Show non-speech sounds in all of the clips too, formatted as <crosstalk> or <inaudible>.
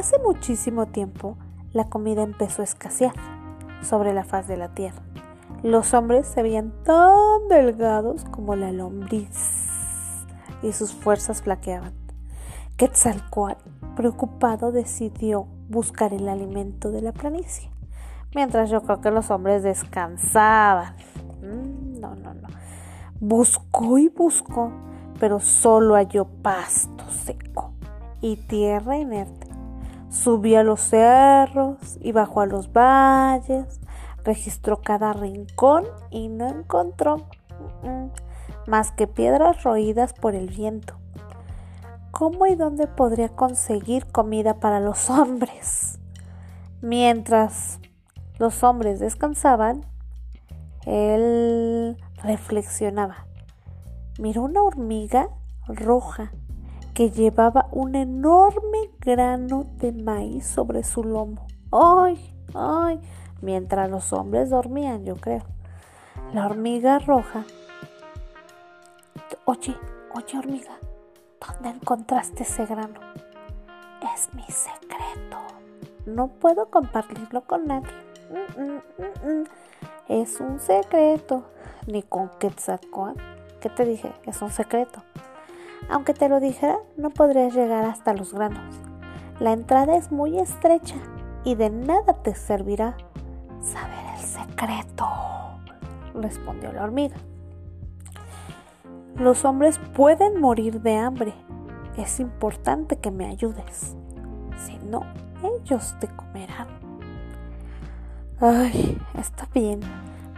Hace muchísimo tiempo la comida empezó a escasear sobre la faz de la tierra. Los hombres se veían tan delgados como la lombriz y sus fuerzas flaqueaban. Quetzalcoatl, preocupado, decidió buscar el alimento de la planicie, mientras yo creo que los hombres descansaban. Mm, no, no, no. Buscó y buscó, pero solo halló pasto seco y tierra inerte. Subió a los cerros y bajó a los valles, registró cada rincón y no encontró más que piedras roídas por el viento. ¿Cómo y dónde podría conseguir comida para los <laughs> hombres? Mientras los hombres descansaban, él reflexionaba. Miró una hormiga roja que llevaba un enorme grano de maíz sobre su lomo. ¡Ay! ¡Ay! Mientras los hombres dormían, yo creo. La hormiga roja. Oye, oye hormiga, ¿dónde encontraste ese grano? Es mi secreto. No puedo compartirlo con nadie. Mm, mm, mm, es un secreto. Ni con Quetzalcoatl. ¿Qué te dije? Es un secreto. Aunque te lo dijera, no podrías llegar hasta los granos. La entrada es muy estrecha y de nada te servirá saber el secreto, respondió la hormiga. Los hombres pueden morir de hambre. Es importante que me ayudes. Si no, ellos te comerán. Ay, está bien.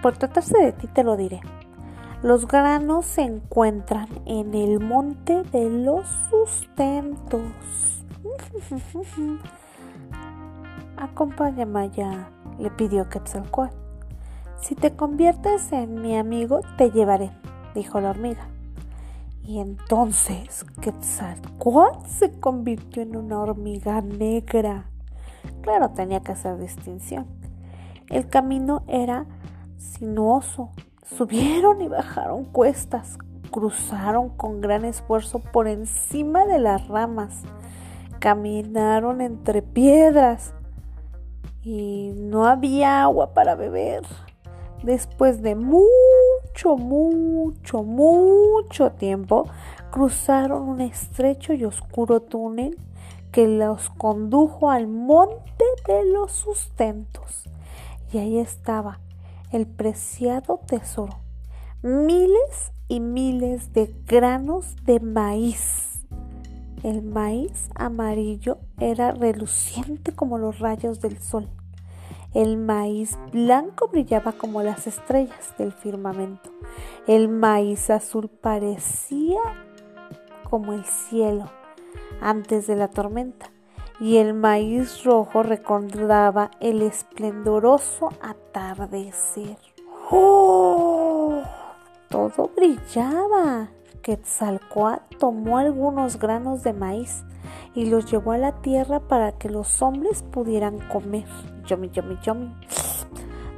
Por tratarse de ti te lo diré. Los granos se encuentran en el monte de los sustentos. <laughs> Acompáñame allá, le pidió Quetzalcoatl. Si te conviertes en mi amigo, te llevaré, dijo la hormiga. Y entonces Quetzalcoatl se convirtió en una hormiga negra. Claro, tenía que hacer distinción. El camino era sinuoso Subieron y bajaron cuestas, cruzaron con gran esfuerzo por encima de las ramas, caminaron entre piedras y no había agua para beber. Después de mucho, mucho, mucho tiempo, cruzaron un estrecho y oscuro túnel que los condujo al monte de los sustentos. Y ahí estaba el preciado tesoro, miles y miles de granos de maíz. El maíz amarillo era reluciente como los rayos del sol. El maíz blanco brillaba como las estrellas del firmamento. El maíz azul parecía como el cielo antes de la tormenta y el maíz rojo recordaba el esplendoroso atardecer. ¡Oh! Todo brillaba. Quetzalcoatl tomó algunos granos de maíz y los llevó a la tierra para que los hombres pudieran comer. Yomi, yomi, yomi.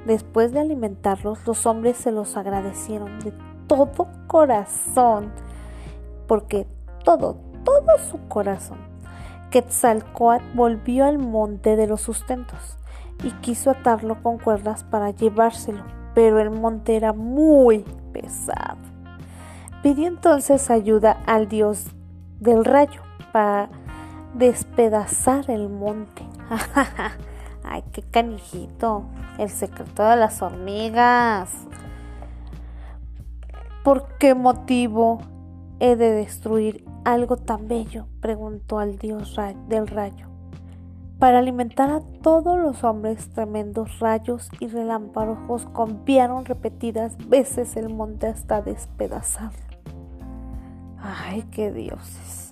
Después de alimentarlos, los hombres se los agradecieron de todo corazón, porque todo, todo su corazón Quetzalcoatl volvió al monte de los sustentos y quiso atarlo con cuerdas para llevárselo, pero el monte era muy pesado. Pidió entonces ayuda al dios del rayo para despedazar el monte. <laughs> ¡Ay, qué canijito! El secreto de las hormigas. ¿Por qué motivo he de destruir algo tan bello? preguntó al dios del rayo. Para alimentar a todos los hombres, tremendos rayos y relámpagos golpearon repetidas veces el monte hasta despedazarlo. ¡Ay, qué dioses!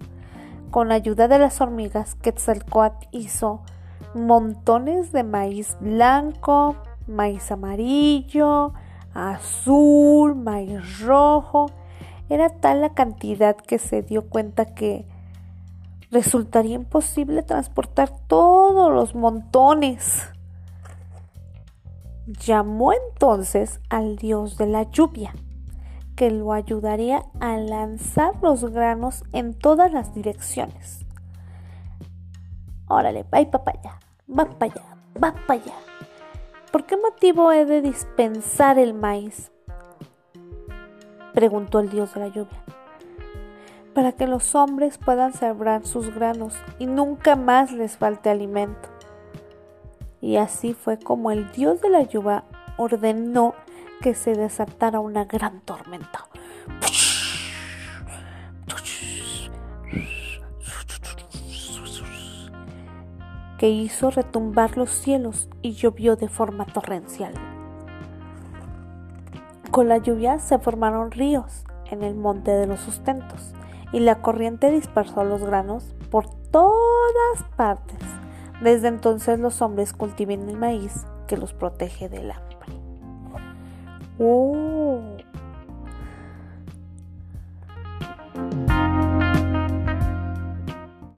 Con ayuda de las hormigas, Quetzalcoatl hizo montones de maíz blanco, maíz amarillo, azul, maíz rojo era tal la cantidad que se dio cuenta que resultaría imposible transportar todos los montones. Llamó entonces al dios de la lluvia, que lo ayudaría a lanzar los granos en todas las direcciones. Órale, va para allá, va para allá, va para allá. ¿Por qué motivo he de dispensar el maíz? Preguntó el dios de la lluvia. Para que los hombres puedan sembrar sus granos y nunca más les falte alimento. Y así fue como el dios de la lluvia ordenó que se desatara una gran tormenta. que hizo retumbar los cielos y llovió de forma torrencial. Con la lluvia se formaron ríos en el monte de los sustentos y la corriente dispersó los granos por todas partes. Desde entonces los hombres cultivan el maíz que los protege del hambre. ¡Oh!